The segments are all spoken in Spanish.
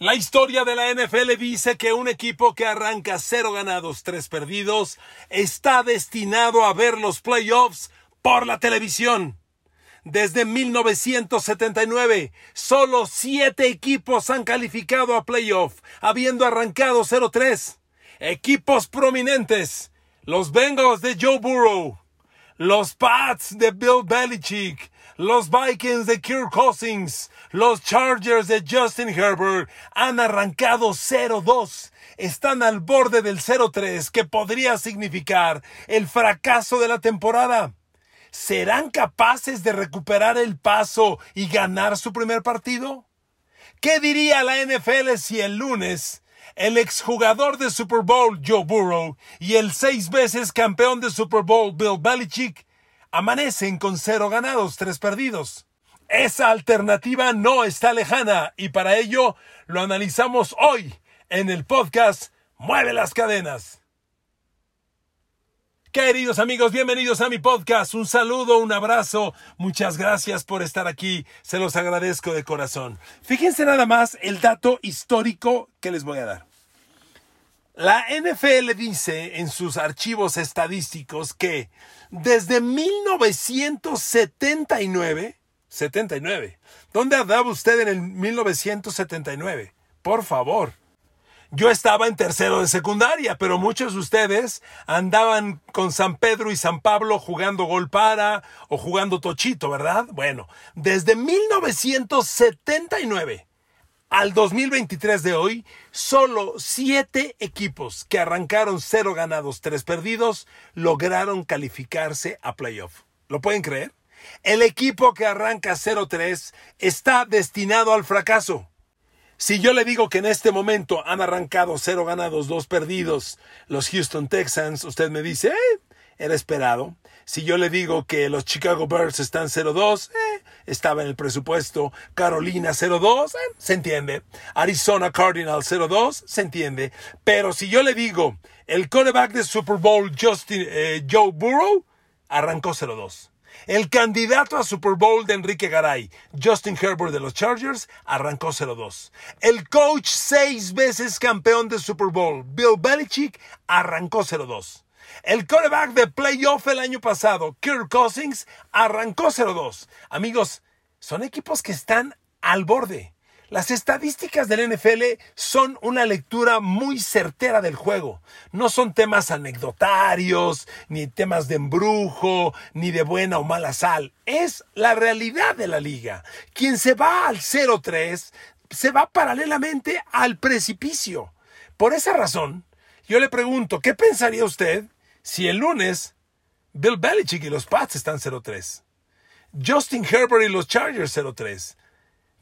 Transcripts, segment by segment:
La historia de la NFL dice que un equipo que arranca cero ganados, tres perdidos, está destinado a ver los playoffs por la televisión. Desde 1979, solo siete equipos han calificado a playoff, habiendo arrancado 0-3. Equipos prominentes, los Bengals de Joe Burrow, los Pats de Bill Belichick, los Vikings de Kirk Cousins, los Chargers de Justin Herbert han arrancado 0-2. Están al borde del 0-3 que podría significar el fracaso de la temporada. ¿Serán capaces de recuperar el paso y ganar su primer partido? ¿Qué diría la NFL si el lunes el exjugador de Super Bowl Joe Burrow y el seis veces campeón de Super Bowl Bill Belichick amanecen con cero ganados, tres perdidos. Esa alternativa no está lejana y para ello lo analizamos hoy en el podcast Mueve las cadenas. Queridos amigos, bienvenidos a mi podcast. Un saludo, un abrazo. Muchas gracias por estar aquí. Se los agradezco de corazón. Fíjense nada más el dato histórico que les voy a dar. La NFL dice en sus archivos estadísticos que desde 1979, 79, ¿dónde andaba usted en el 1979? Por favor. Yo estaba en tercero de secundaria, pero muchos de ustedes andaban con San Pedro y San Pablo jugando gol para o jugando tochito, ¿verdad? Bueno, desde 1979 al 2023 de hoy, solo siete equipos que arrancaron cero ganados, tres perdidos, lograron calificarse a playoff. ¿Lo pueden creer? El equipo que arranca 0-3 está destinado al fracaso. Si yo le digo que en este momento han arrancado cero ganados, dos perdidos los Houston Texans, usted me dice, eh, era esperado. Si yo le digo que los Chicago Bears están 0-2, eh, estaba en el presupuesto. Carolina 0-2, eh, se entiende. Arizona Cardinal 0-2, se entiende. Pero si yo le digo el quarterback de Super Bowl Justin, eh, Joe Burrow, arrancó 0-2. El candidato a Super Bowl de Enrique Garay, Justin Herbert de los Chargers, arrancó 0-2. El coach seis veces campeón de Super Bowl, Bill Belichick, arrancó 0-2. El quarterback de playoff el año pasado, Kirk Cousins, arrancó 0-2. Amigos, son equipos que están al borde. Las estadísticas del NFL son una lectura muy certera del juego. No son temas anecdotarios, ni temas de embrujo, ni de buena o mala sal. Es la realidad de la liga. Quien se va al 0-3 se va paralelamente al precipicio. Por esa razón, yo le pregunto, ¿qué pensaría usted si el lunes Bill Belichick y los Pats están 0-3? Justin Herbert y los Chargers 0-3.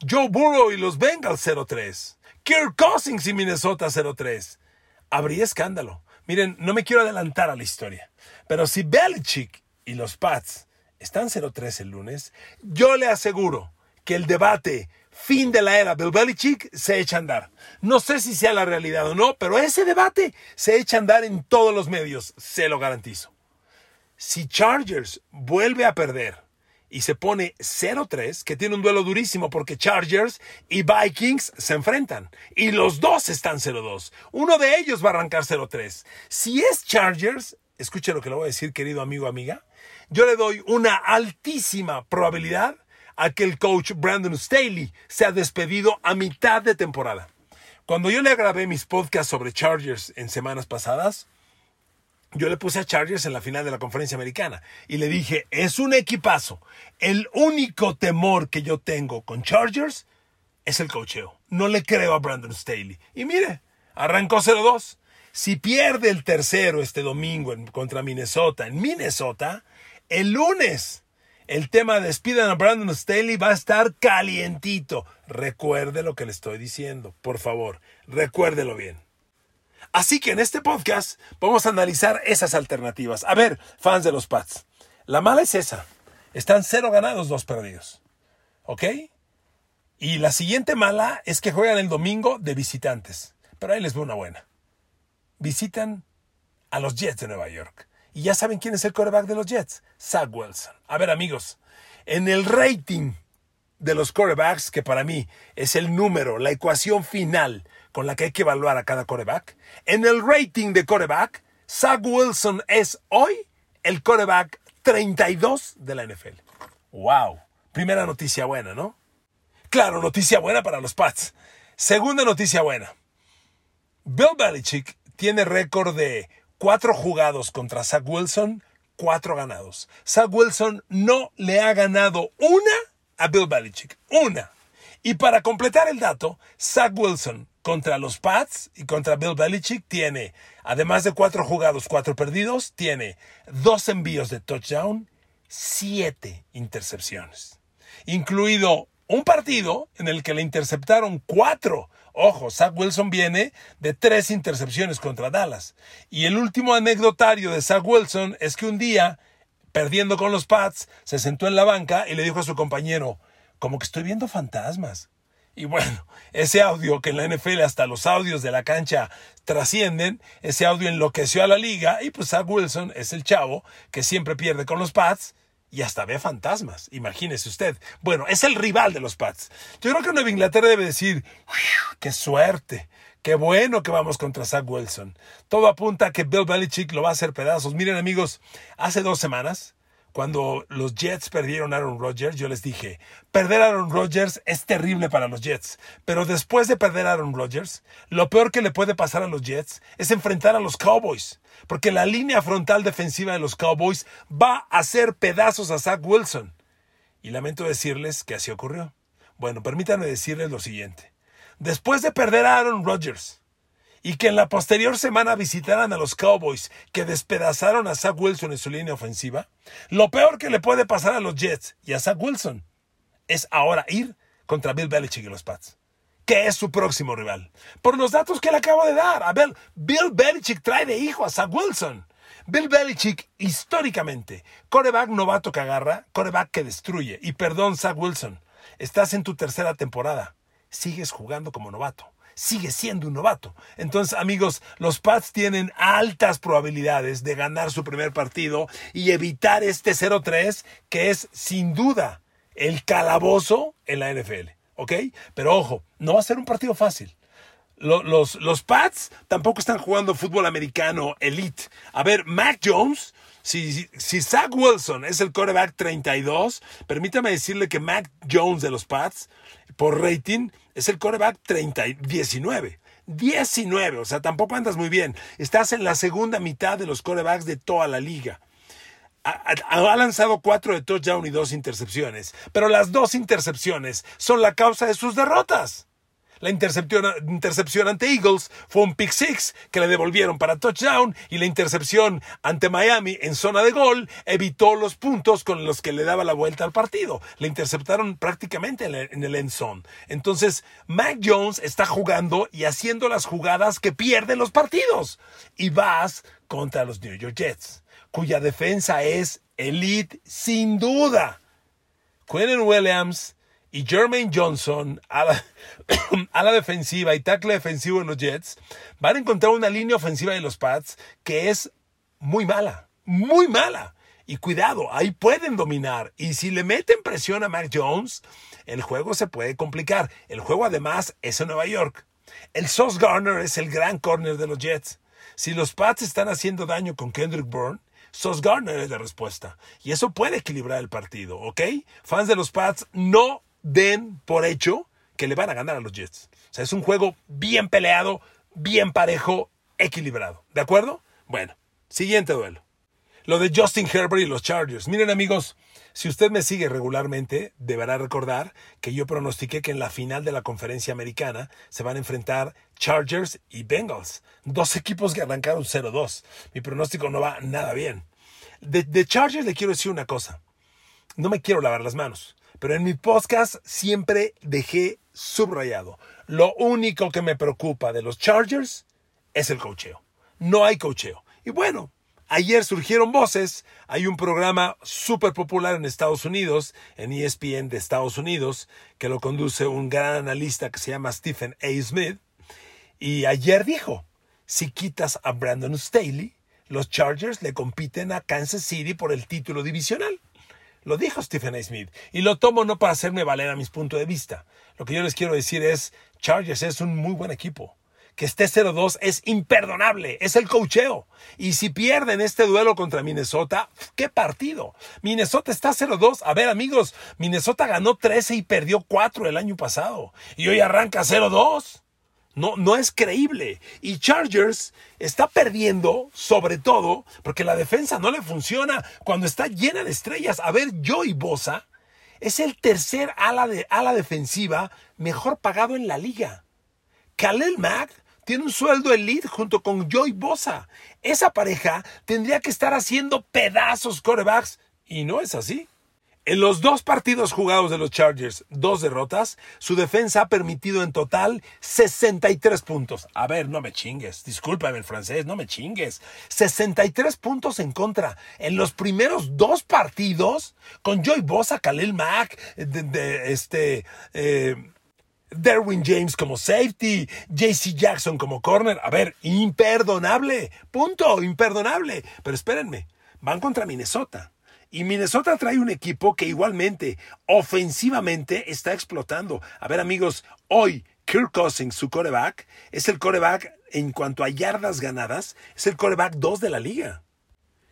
Joe Burrow y los Bengals 0-3. Kirk Cousins y Minnesota 0-3. Habría escándalo. Miren, no me quiero adelantar a la historia, pero si Belichick y los Pats están 0-3 el lunes, yo le aseguro que el debate fin de la era Bill Belichick se echa a andar. No sé si sea la realidad o no, pero ese debate se echa a andar en todos los medios, se lo garantizo. Si Chargers vuelve a perder y se pone 0-3, que tiene un duelo durísimo porque Chargers y Vikings se enfrentan y los dos están 0-2. Uno de ellos va a arrancar 0-3. Si es Chargers, escuche lo que le voy a decir, querido amigo, amiga, yo le doy una altísima probabilidad a que el coach Brandon Staley sea despedido a mitad de temporada. Cuando yo le grabé mis podcasts sobre Chargers en semanas pasadas, yo le puse a Chargers en la final de la conferencia americana y le dije, es un equipazo. El único temor que yo tengo con Chargers es el cocheo. No le creo a Brandon Staley. Y mire, arrancó 0-2. Si pierde el tercero este domingo contra Minnesota, en Minnesota, el lunes el tema de despidan a Brandon Staley va a estar calientito. Recuerde lo que le estoy diciendo, por favor, recuérdelo bien. Así que en este podcast vamos a analizar esas alternativas. A ver, fans de los Pats, la mala es esa. Están cero ganados, dos perdidos. ¿Ok? Y la siguiente mala es que juegan el domingo de visitantes. Pero ahí les veo una buena. Visitan a los Jets de Nueva York. Y ya saben quién es el quarterback de los Jets. Zach Wilson. A ver amigos, en el rating de los quarterbacks, que para mí es el número, la ecuación final con la que hay que evaluar a cada quarterback, en el rating de quarterback, Zach Wilson es hoy el quarterback 32 de la NFL. ¡Wow! Primera noticia buena, ¿no? Claro, noticia buena para los Pats. Segunda noticia buena. Bill Belichick tiene récord de cuatro jugados contra Zach Wilson, cuatro ganados. Zach Wilson no le ha ganado una a Bill Belichick. Una. Y para completar el dato, Zach Wilson contra los Pats y contra Bill Belichick tiene, además de cuatro jugados, cuatro perdidos, tiene dos envíos de touchdown, siete intercepciones. Incluido un partido en el que le interceptaron cuatro. Ojo, Zach Wilson viene de tres intercepciones contra Dallas. Y el último anecdotario de Zach Wilson es que un día, perdiendo con los Pats, se sentó en la banca y le dijo a su compañero, como que estoy viendo fantasmas. Y bueno, ese audio que en la NFL hasta los audios de la cancha trascienden, ese audio enloqueció a la liga y pues Zach Wilson es el chavo que siempre pierde con los Pats y hasta ve fantasmas. Imagínese usted. Bueno, es el rival de los Pats. Yo creo que Nueva Inglaterra debe decir, qué suerte. Qué bueno que vamos contra Zach Wilson. Todo apunta a que Bill Belichick lo va a hacer pedazos. Miren amigos, hace dos semanas, cuando los Jets perdieron a Aaron Rodgers, yo les dije, perder a Aaron Rodgers es terrible para los Jets. Pero después de perder a Aaron Rodgers, lo peor que le puede pasar a los Jets es enfrentar a los Cowboys porque la línea frontal defensiva de los Cowboys va a hacer pedazos a Zach Wilson. Y lamento decirles que así ocurrió. Bueno, permítanme decirles lo siguiente. Después de perder a Aaron Rodgers y que en la posterior semana visitaran a los Cowboys que despedazaron a Zach Wilson en su línea ofensiva, lo peor que le puede pasar a los Jets y a Zach Wilson es ahora ir contra Bill Belichick y los Pats que es su próximo rival. Por los datos que le acabo de dar, a Bill, Bill Belichick trae de hijo a Zach Wilson. Bill Belichick, históricamente, coreback novato que agarra, coreback que destruye. Y perdón, Zach Wilson, estás en tu tercera temporada. Sigues jugando como novato. Sigues siendo un novato. Entonces, amigos, los Pats tienen altas probabilidades de ganar su primer partido y evitar este 0-3 que es sin duda el calabozo en la NFL. ¿ok? Pero ojo, no va a ser un partido fácil. Los, los, Pats tampoco están jugando fútbol americano elite. A ver, Mac Jones, si, si Zach Wilson es el quarterback 32, permítame decirle que Mac Jones de los Pats, por rating, es el quarterback 30, 19. 19, o sea, tampoco andas muy bien. Estás en la segunda mitad de los quarterbacks de toda la liga ha, lanzado cuatro de touchdown y dos intercepciones, pero las dos intercepciones son la causa de sus derrotas. La intercepción, intercepción, ante Eagles fue un pick six que le devolvieron para touchdown y la intercepción ante Miami en zona de gol evitó los puntos con los que le daba la vuelta al partido. Le interceptaron prácticamente en el end zone. Entonces, Mac Jones está jugando y haciendo las jugadas que pierden los partidos. Y vas contra los New York Jets cuya defensa es elite sin duda. Quentin Williams y Jermaine Johnson a la, a la, defensiva y tackle defensivo en los Jets van a encontrar una línea ofensiva de los Pats que es muy mala, muy mala. Y cuidado, ahí pueden dominar. Y si le meten presión a Mac Jones, el juego se puede complicar. El juego además es en Nueva York. El Sauce Garner es el gran corner de los Jets. Si los Pats están haciendo daño con Kendrick Bourne, Sos Garner es la respuesta. Y eso puede equilibrar el partido, ¿ok? Fans de los Pats, no den por hecho que le van a ganar a los Jets. O sea, es un juego bien peleado, bien parejo, equilibrado. ¿De acuerdo? Bueno, siguiente duelo. Lo de Justin Herbert y los Chargers. Miren amigos, si usted me sigue regularmente, deberá recordar que yo pronostiqué que en la final de la conferencia americana se van a enfrentar Chargers y Bengals, dos equipos que arrancaron 0-2. Mi pronóstico no va nada bien. De, Chargers le quiero decir una cosa. No me quiero lavar las manos, pero en mi podcast siempre dejé subrayado. Lo único que me preocupa de los Chargers es el cocheo. No hay cocheo. Y bueno, Ayer surgieron voces, hay un programa súper popular en Estados Unidos, en ESPN de Estados Unidos, que lo conduce un gran analista que se llama Stephen A. Smith, y ayer dijo, si quitas a Brandon Staley, los Chargers le compiten a Kansas City por el título divisional. Lo dijo Stephen A. Smith. Y lo tomo no para hacerme valer a mis puntos de vista. Lo que yo les quiero decir es, Chargers es un muy buen equipo que esté 0-2 es imperdonable, es el cocheo. Y si pierden este duelo contra Minnesota, ¿qué partido? Minnesota está 0-2. A ver, amigos, Minnesota ganó 13 y perdió 4 el año pasado. Y hoy arranca 0-2. No, no es creíble. Y Chargers está perdiendo, sobre todo, porque la defensa no le funciona cuando está llena de estrellas. A ver, Joey Bosa es el tercer ala, de, ala defensiva mejor pagado en la liga. Khalil Mack tiene un sueldo elite junto con Joy Bosa. Esa pareja tendría que estar haciendo pedazos corebacks y no es así. En los dos partidos jugados de los Chargers, dos derrotas, su defensa ha permitido en total 63 puntos. A ver, no me chingues, discúlpame el francés, no me chingues. 63 puntos en contra. En los primeros dos partidos, con Joy Bosa, Khalil Mack, de, este, eh, Derwin James como safety, JC Jackson como corner. A ver, imperdonable. Punto, imperdonable. Pero espérenme, van contra Minnesota. Y Minnesota trae un equipo que igualmente, ofensivamente, está explotando. A ver, amigos, hoy Kirk Cousins, su coreback, es el coreback en cuanto a yardas ganadas, es el coreback 2 de la liga.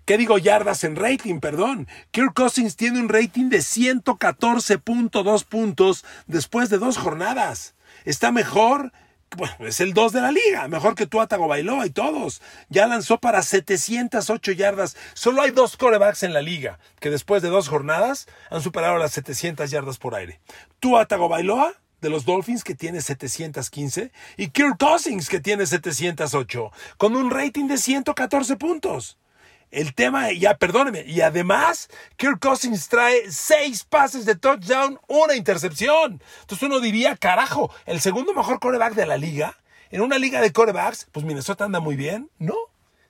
¿Qué digo yardas en rating? Perdón. Kirk Cousins tiene un rating de 114.2 puntos después de dos jornadas. Está mejor, bueno, es el 2 de la liga, mejor que Tuatago Bailoa y todos. Ya lanzó para 708 yardas. Solo hay dos corebacks en la liga que después de dos jornadas han superado las 700 yardas por aire. Tuatago Bailoa de los Dolphins que tiene 715 y Kirk Cousins que tiene 708 con un rating de 114 puntos. El tema, ya perdóneme, y además Kirk Cousins trae seis pases de touchdown, una intercepción. Entonces uno diría, carajo, el segundo mejor coreback de la liga, en una liga de corebacks, pues Minnesota anda muy bien. No,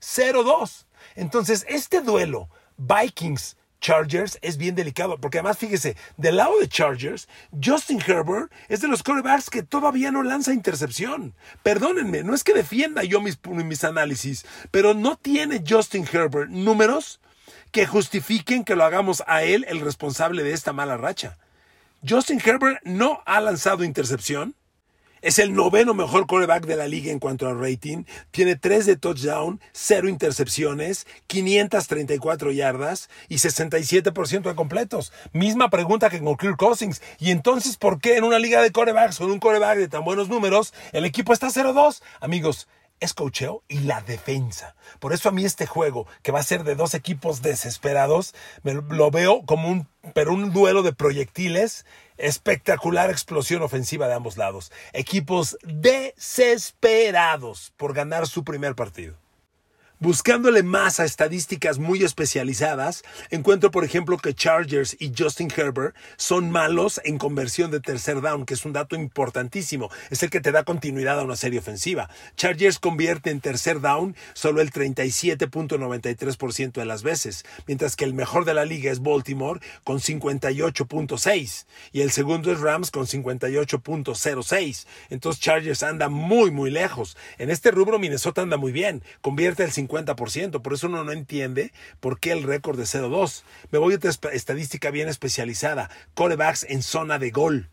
0-2. Entonces este duelo, Vikings Chargers es bien delicado, porque además fíjese, del lado de Chargers, Justin Herbert es de los quarterbacks que todavía no lanza intercepción. Perdónenme, no es que defienda yo mis, mis análisis, pero no tiene Justin Herbert números que justifiquen que lo hagamos a él el responsable de esta mala racha. Justin Herbert no ha lanzado intercepción, es el noveno mejor coreback de la liga en cuanto al rating. Tiene 3 de touchdown, 0 intercepciones, 534 yardas y 67% de completos. Misma pregunta que con Kirk Cousins. ¿Y entonces por qué en una liga de corebacks con un coreback de tan buenos números el equipo está 0-2? Amigos, es cocheo y la defensa. Por eso a mí este juego, que va a ser de dos equipos desesperados, me lo veo como un, pero un duelo de proyectiles, espectacular explosión ofensiva de ambos lados. Equipos desesperados por ganar su primer partido. Buscándole más a estadísticas muy especializadas, encuentro por ejemplo que Chargers y Justin Herbert son malos en conversión de tercer down, que es un dato importantísimo, es el que te da continuidad a una serie ofensiva. Chargers convierte en tercer down solo el 37.93% de las veces, mientras que el mejor de la liga es Baltimore con 58.6 y el segundo es Rams con 58.06. Entonces Chargers anda muy muy lejos. En este rubro Minnesota anda muy bien, convierte el 50%. Por eso uno no entiende por qué el récord de 0-2. Me voy a otra estadística bien especializada. Corebacks en zona de gol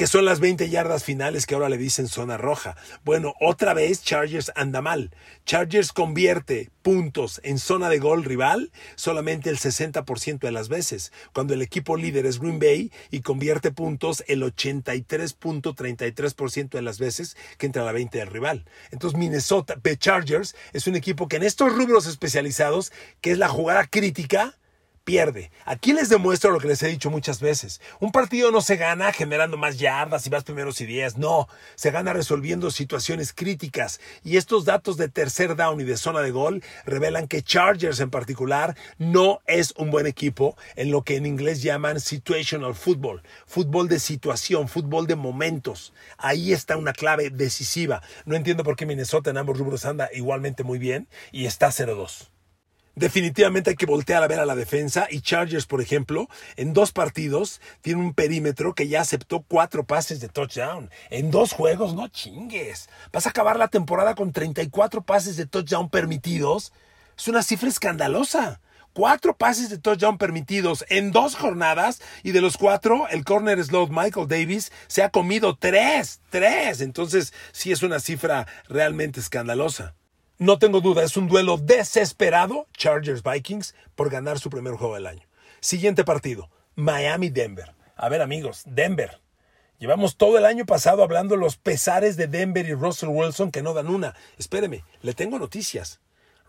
que son las 20 yardas finales que ahora le dicen zona roja. Bueno, otra vez Chargers anda mal. Chargers convierte puntos en zona de gol rival solamente el 60% de las veces, cuando el equipo líder es Green Bay y convierte puntos el 83.33% de las veces que entra a la 20 del rival. Entonces Minnesota, Chargers es un equipo que en estos rubros especializados, que es la jugada crítica, Aquí les demuestro lo que les he dicho muchas veces. Un partido no se gana generando más yardas y más primeros y diez. No, se gana resolviendo situaciones críticas. Y estos datos de tercer down y de zona de gol revelan que Chargers en particular no es un buen equipo en lo que en inglés llaman situational football. Fútbol de situación, fútbol de momentos. Ahí está una clave decisiva. No entiendo por qué Minnesota en ambos rubros anda igualmente muy bien y está 0-2. Definitivamente hay que voltear a ver a la defensa y Chargers, por ejemplo, en dos partidos tiene un perímetro que ya aceptó cuatro pases de touchdown. En dos juegos, no chingues. Vas a acabar la temporada con 34 pases de touchdown permitidos. Es una cifra escandalosa. cuatro pases de touchdown permitidos en dos jornadas y de los cuatro, el corner slot Michael Davis se ha comido tres, tres. Entonces, sí es una cifra realmente escandalosa. No tengo duda, es un duelo desesperado, Chargers Vikings, por ganar su primer juego del año. Siguiente partido, Miami-Denver. A ver amigos, Denver. Llevamos todo el año pasado hablando los pesares de Denver y Russell Wilson que no dan una. Espéreme, le tengo noticias.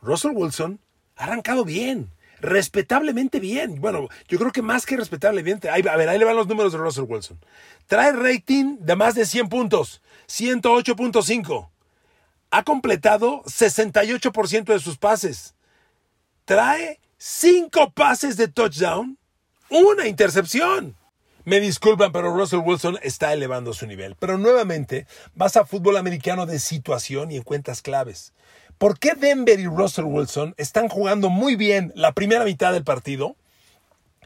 Russell Wilson ha arrancado bien, respetablemente bien. Bueno, yo creo que más que respetable bien. a ver, ahí le van los números de Russell Wilson. Trae rating de más de 100 puntos, 108.5 ha completado 68% de sus pases. Trae 5 pases de touchdown, una intercepción. Me disculpan, pero Russell Wilson está elevando su nivel. Pero nuevamente, vas a fútbol americano de situación y encuentras claves. ¿Por qué Denver y Russell Wilson están jugando muy bien la primera mitad del partido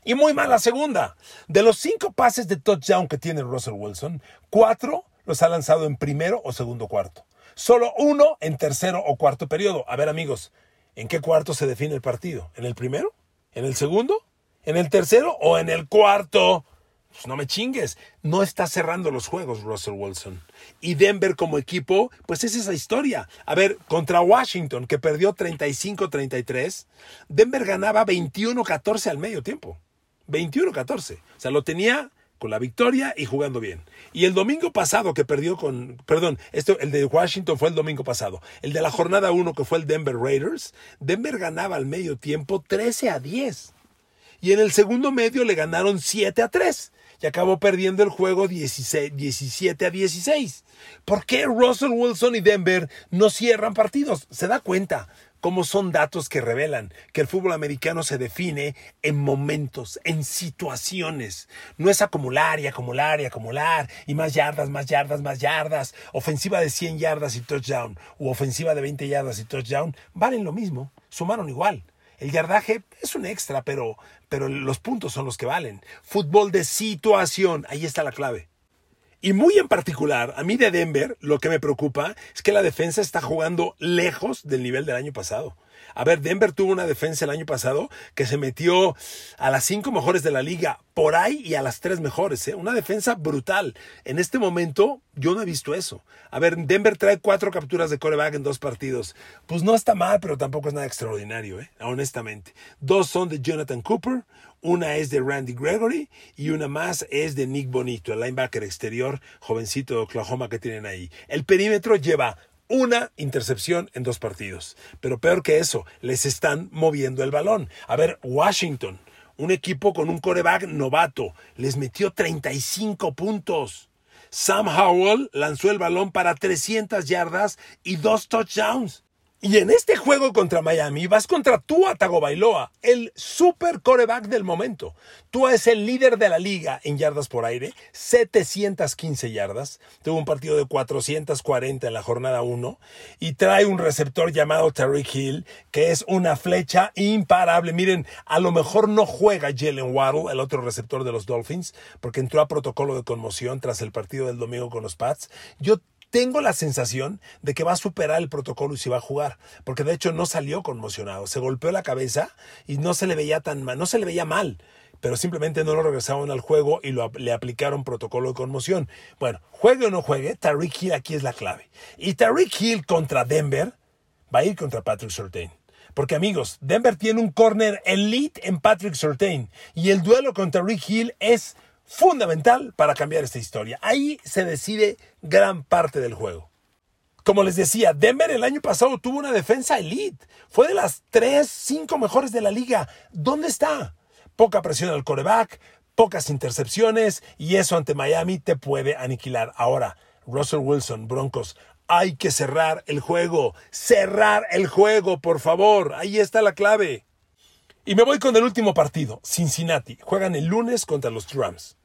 y muy mal la segunda? De los cinco pases de touchdown que tiene Russell Wilson, cuatro los ha lanzado en primero o segundo cuarto. Solo uno en tercero o cuarto periodo. A ver amigos, ¿en qué cuarto se define el partido? ¿En el primero? ¿En el segundo? ¿En el tercero o en el cuarto? Pues no me chingues. No está cerrando los juegos Russell Wilson. Y Denver como equipo, pues es esa historia. A ver, contra Washington, que perdió 35-33, Denver ganaba 21-14 al medio tiempo. 21-14. O sea, lo tenía con la victoria y jugando bien. Y el domingo pasado que perdió con, perdón, el de Washington fue el domingo pasado. El de la jornada 1 que fue el Denver Raiders, Denver ganaba al medio tiempo 13 a 10. Y en el segundo medio le ganaron 7 a 3 y acabó perdiendo el juego 17 a 16. ¿Por qué Russell Wilson y Denver no cierran partidos? ¿Se da cuenta? Cómo son datos que revelan que el fútbol americano se define en momentos, en situaciones. No es acumular y acumular y acumular y más yardas, más yardas, más yardas. Ofensiva de 100 yardas y touchdown u ofensiva de 20 yardas y touchdown valen lo mismo, sumaron igual. El yardaje es un extra, pero, pero los puntos son los que valen. Fútbol de situación, ahí está la clave. Y muy en particular, a mí de Denver, lo que me preocupa es que la defensa está jugando lejos del nivel del año pasado. A ver, Denver tuvo una defensa el año pasado que se metió a las cinco mejores de la liga, por ahí y a las tres mejores. ¿eh? Una defensa brutal. En este momento yo no he visto eso. A ver, Denver trae cuatro capturas de coreback en dos partidos. Pues no está mal, pero tampoco es nada extraordinario, ¿eh? honestamente. Dos son de Jonathan Cooper, una es de Randy Gregory y una más es de Nick Bonito, el linebacker exterior jovencito de Oklahoma que tienen ahí. El perímetro lleva una intercepción en dos partidos. Pero peor que eso, les están moviendo el balón. A ver, Washington, un equipo con un coreback novato, les metió 35 puntos. Sam Howell lanzó el balón para 300 yardas y dos touchdowns. Y en este juego contra Miami vas contra Tua Tagovailoa, el super coreback del momento. Tua es el líder de la liga en yardas por aire, 715 yardas. Tuvo un partido de 440 en la jornada 1 y trae un receptor llamado Tariq Hill, que es una flecha imparable. Miren, a lo mejor no juega Jalen Waddle, el otro receptor de los Dolphins, porque entró a protocolo de conmoción tras el partido del domingo con los Pats. Yo tengo la sensación de que va a superar el protocolo y se va a jugar, porque de hecho no salió conmocionado, se golpeó la cabeza y no se le veía tan mal, no se le veía mal, pero simplemente no lo regresaron al juego y le aplicaron protocolo de conmoción. Bueno, juegue o no juegue, Tariq Hill aquí es la clave. Y Tariq Hill contra Denver va a ir contra Patrick Surtain. Porque amigos, Denver tiene un corner elite en Patrick Surtain y el duelo contra Rick Hill es fundamental para cambiar esta historia. Ahí se decide gran parte del juego. Como les decía, Denver el año pasado tuvo una defensa elite. Fue de las tres, cinco mejores de la liga. ¿Dónde está? Poca presión al coreback, pocas intercepciones y eso ante Miami te puede aniquilar. Ahora, Russell Wilson, Broncos, hay que cerrar el juego. Cerrar el juego, por favor. Ahí está la clave. Y me voy con el último partido. Cincinnati. Juegan el lunes contra los Rams.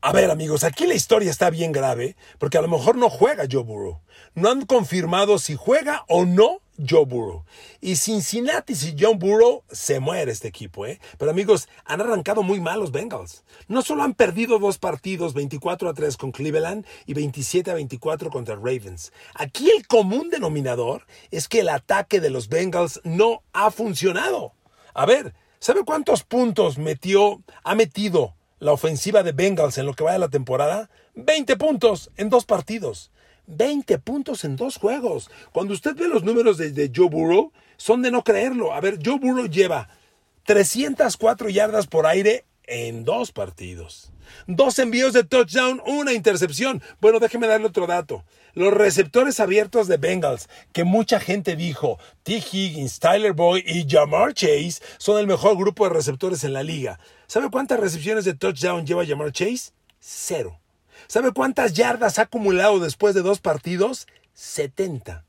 A ver amigos, aquí la historia está bien grave porque a lo mejor no juega Joe Burrow. No han confirmado si juega o no Joe Burrow. Y Cincinnati, si John Burrow, se muere este equipo, ¿eh? Pero amigos, han arrancado muy mal los Bengals. No solo han perdido dos partidos, 24 a 3 con Cleveland y 27 a 24 contra Ravens. Aquí el común denominador es que el ataque de los Bengals no ha funcionado. A ver, ¿Sabe cuántos puntos metió, ha metido la ofensiva de Bengals en lo que va de la temporada? 20 puntos en dos partidos. 20 puntos en dos juegos. Cuando usted ve los números de, de Joe Burrow, son de no creerlo. A ver, Joe Burrow lleva 304 yardas por aire en dos partidos. Dos envíos de touchdown, una intercepción. Bueno, déjeme darle otro dato. Los receptores abiertos de Bengals, que mucha gente dijo, T. Higgins, Tyler Boyd y Jamar Chase son el mejor grupo de receptores en la liga. ¿Sabe cuántas recepciones de touchdown lleva Jamar Chase? Cero. ¿Sabe cuántas yardas ha acumulado después de dos partidos? 70.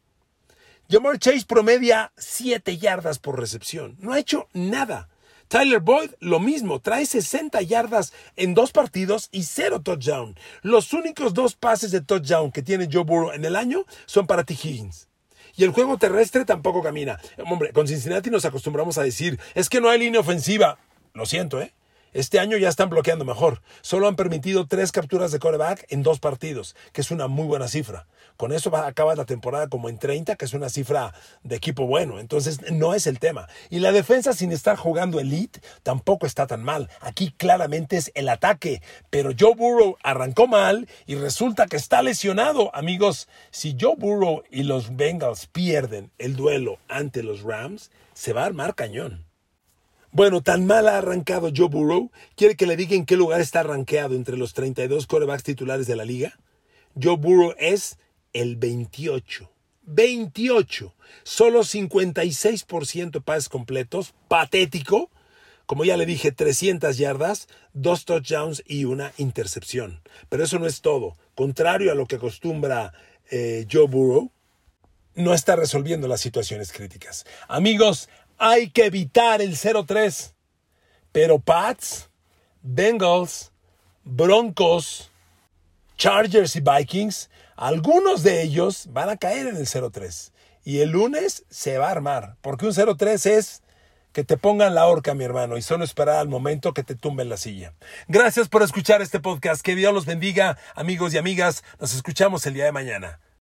Jamar Chase promedia 7 yardas por recepción. No ha hecho nada. Tyler Boyd, lo mismo, trae 60 yardas en dos partidos y cero touchdown. Los únicos dos pases de touchdown que tiene Joe Burrow en el año son para T. Higgins. Y el juego terrestre tampoco camina. Hombre, con Cincinnati nos acostumbramos a decir, es que no hay línea ofensiva. Lo siento, ¿eh? Este año ya están bloqueando mejor. Solo han permitido tres capturas de coreback en dos partidos, que es una muy buena cifra. Con eso va, acaba la temporada como en 30, que es una cifra de equipo bueno. Entonces no es el tema. Y la defensa sin estar jugando elite tampoco está tan mal. Aquí claramente es el ataque. Pero Joe Burrow arrancó mal y resulta que está lesionado. Amigos, si Joe Burrow y los Bengals pierden el duelo ante los Rams, se va a armar cañón. Bueno, tan mal ha arrancado Joe Burrow. ¿Quiere que le diga en qué lugar está arranqueado entre los 32 corebacks titulares de la liga? Joe Burrow es el 28. 28. Solo 56% pases completos. Patético. Como ya le dije, 300 yardas, dos touchdowns y una intercepción. Pero eso no es todo. Contrario a lo que acostumbra eh, Joe Burrow, no está resolviendo las situaciones críticas. Amigos, hay que evitar el 0-3. Pero Pats, Bengals, Broncos, Chargers y Vikings, algunos de ellos van a caer en el 0-3. Y el lunes se va a armar, porque un 0-3 es que te pongan la horca, mi hermano, y solo esperar al momento que te tumben la silla. Gracias por escuchar este podcast. Que Dios los bendiga, amigos y amigas. Nos escuchamos el día de mañana.